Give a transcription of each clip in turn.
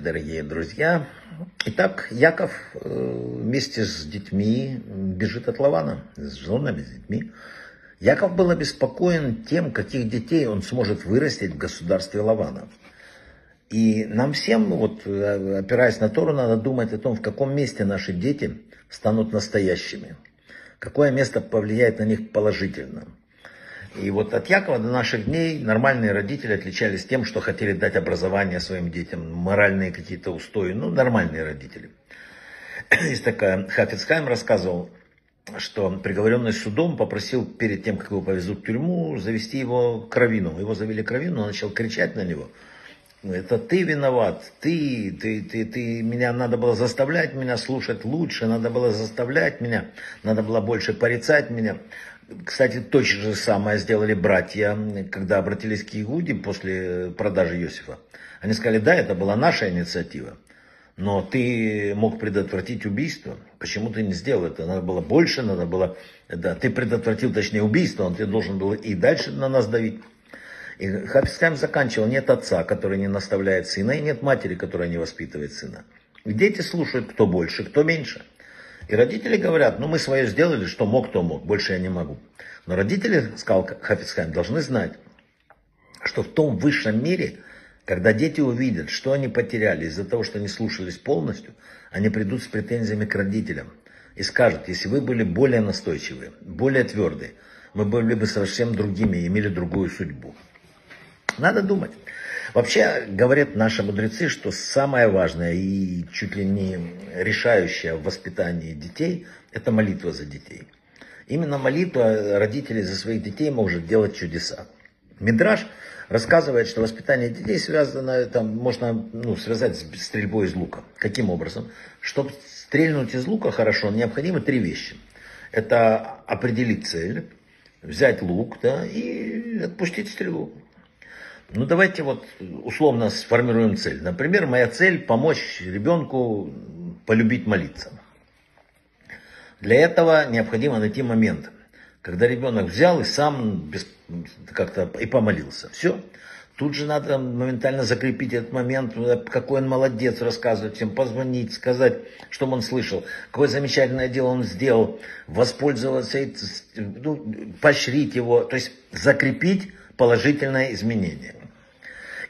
дорогие друзья. Итак, Яков э, вместе с детьми бежит от Лавана, с женами, с детьми. Яков был обеспокоен тем, каких детей он сможет вырастить в государстве Лавана. И нам всем, вот, э, опираясь на Тору, надо думать о том, в каком месте наши дети станут настоящими. Какое место повлияет на них положительно. И вот от Якова до наших дней нормальные родители отличались тем, что хотели дать образование своим детям, моральные какие-то устои, ну, нормальные родители. Есть такая, Хафицхайм рассказывал, что приговоренный судом попросил перед тем, как его повезут в тюрьму, завести его к равину. Его завели к равину, он начал кричать на него. Это ты виноват, ты, ты, ты, ты, меня надо было заставлять меня слушать лучше, надо было заставлять меня, надо было больше порицать меня. Кстати, точно же самое сделали братья, когда обратились к Иуде после продажи Иосифа. Они сказали, да, это была наша инициатива, но ты мог предотвратить убийство. Почему ты не сделал это? Надо было больше, надо было... Да, ты предотвратил, точнее, убийство, он ты должен был и дальше на нас давить. И Хафизхайм заканчивал, нет отца, который не наставляет сына, и нет матери, которая не воспитывает сына. И дети слушают, кто больше, кто меньше. И родители говорят, ну мы свое сделали, что мог, то мог, больше я не могу. Но родители, сказал Хафицхайм, должны знать, что в том высшем мире, когда дети увидят, что они потеряли из-за того, что не слушались полностью, они придут с претензиями к родителям и скажут, если вы были более настойчивые, более твердые, мы были бы совсем другими, имели другую судьбу. Надо думать. Вообще, говорят наши мудрецы, что самое важное и чуть ли не решающее в воспитании детей – это молитва за детей. Именно молитва родителей за своих детей может делать чудеса. Мидраш рассказывает, что воспитание детей связано, там, можно ну, связать с стрельбой из лука. Каким образом? Чтобы стрельнуть из лука хорошо, необходимы три вещи. Это определить цель, взять лук да, и отпустить стрелу. Ну давайте вот условно сформируем цель. Например, моя цель помочь ребенку полюбить молиться. Для этого необходимо найти момент, когда ребенок взял и сам как-то и помолился. Все. Тут же надо моментально закрепить этот момент, какой он молодец, рассказывать всем, позвонить, сказать, что он слышал, какое замечательное дело он сделал, воспользоваться, ну, поощрить его, то есть закрепить положительное изменение.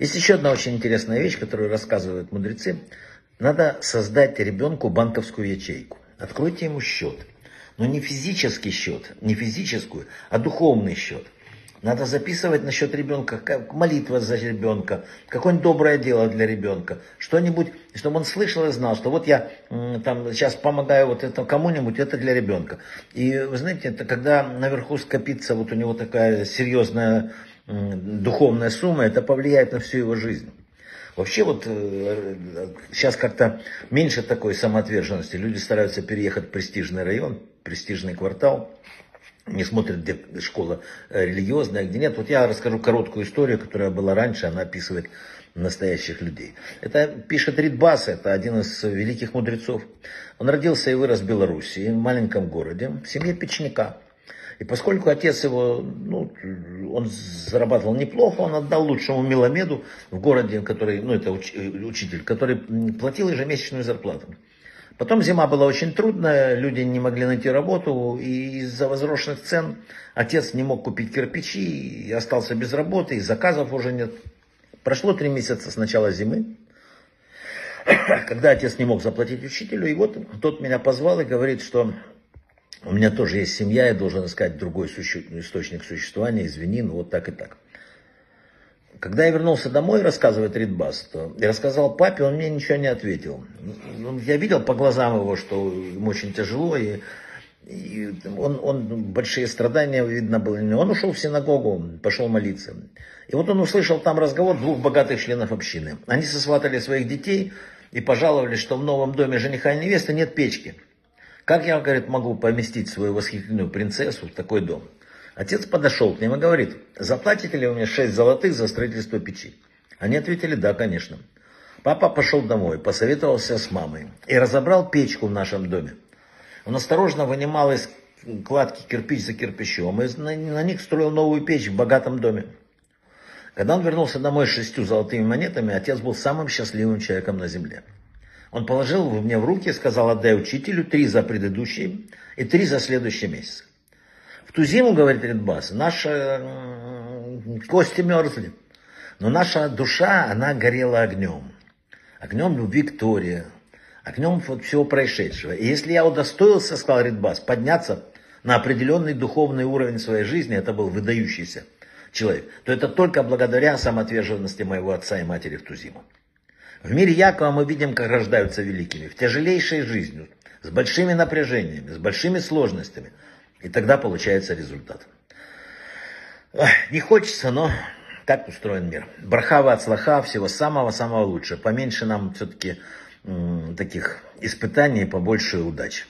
Есть еще одна очень интересная вещь, которую рассказывают мудрецы. Надо создать ребенку банковскую ячейку. Откройте ему счет. Но не физический счет, не физическую, а духовный счет. Надо записывать насчет ребенка, как молитва за ребенка, какое-нибудь доброе дело для ребенка, что-нибудь, чтобы он слышал и знал, что вот я там сейчас помогаю вот это кому-нибудь, это для ребенка. И вы знаете, это когда наверху скопится вот у него такая серьезная духовная сумма, это повлияет на всю его жизнь. Вообще вот сейчас э, как-то меньше такой самоотверженности. Люди стараются переехать в престижный район, престижный квартал. Не смотрят, где школа э, религиозная, где нет. Вот я расскажу короткую историю, которая была раньше. Она описывает настоящих людей. Это пишет Ридбас, это один из великих мудрецов. Он родился и вырос в Белоруссии, в маленьком городе, в семье печника. И поскольку отец его, ну, он зарабатывал неплохо, он отдал лучшему Миломеду в городе, который, ну, это уч, учитель, который платил ежемесячную зарплату. Потом зима была очень трудная, люди не могли найти работу, и из-за возросших цен отец не мог купить кирпичи, и остался без работы, и заказов уже нет. Прошло три месяца с начала зимы, когда отец не мог заплатить учителю, и вот тот меня позвал и говорит, что у меня тоже есть семья, я должен искать другой суще... источник существования, извини, ну вот так и так. Когда я вернулся домой, рассказывает Ридбас, то я рассказал папе, он мне ничего не ответил. Ну, я видел по глазам его, что ему очень тяжело, и, и он, он большие страдания видно было. Он ушел в синагогу, пошел молиться. И вот он услышал там разговор двух богатых членов общины. Они сосватали своих детей и пожаловались, что в новом доме жениха и невесты нет печки. Как я, говорит, могу поместить свою восхитительную принцессу в такой дом? Отец подошел к ним и говорит, заплатите ли вы мне 6 золотых за строительство печи? Они ответили, да, конечно. Папа пошел домой, посоветовался с мамой и разобрал печку в нашем доме. Он осторожно вынимал из кладки кирпич за кирпичом и на, них строил новую печь в богатом доме. Когда он вернулся домой с шестью золотыми монетами, отец был самым счастливым человеком на земле. Он положил мне в руки и сказал, отдай учителю три за предыдущие и три за следующий месяц. В ту зиму, говорит Ридбас, наши кости мерзли, но наша душа, она горела огнем. Огнем любви к Торе, огнем вот всего происшедшего. И если я удостоился, сказал Ридбас, подняться на определенный духовный уровень своей жизни, это был выдающийся человек, то это только благодаря самоотверженности моего отца и матери в ту зиму. В мире Якова мы видим, как рождаются великими, в тяжелейшей жизни, с большими напряжениями, с большими сложностями. И тогда получается результат. Не хочется, но так устроен мир. Брахава от слаха, всего самого-самого лучшего. Поменьше нам все-таки таких испытаний, побольше удачи.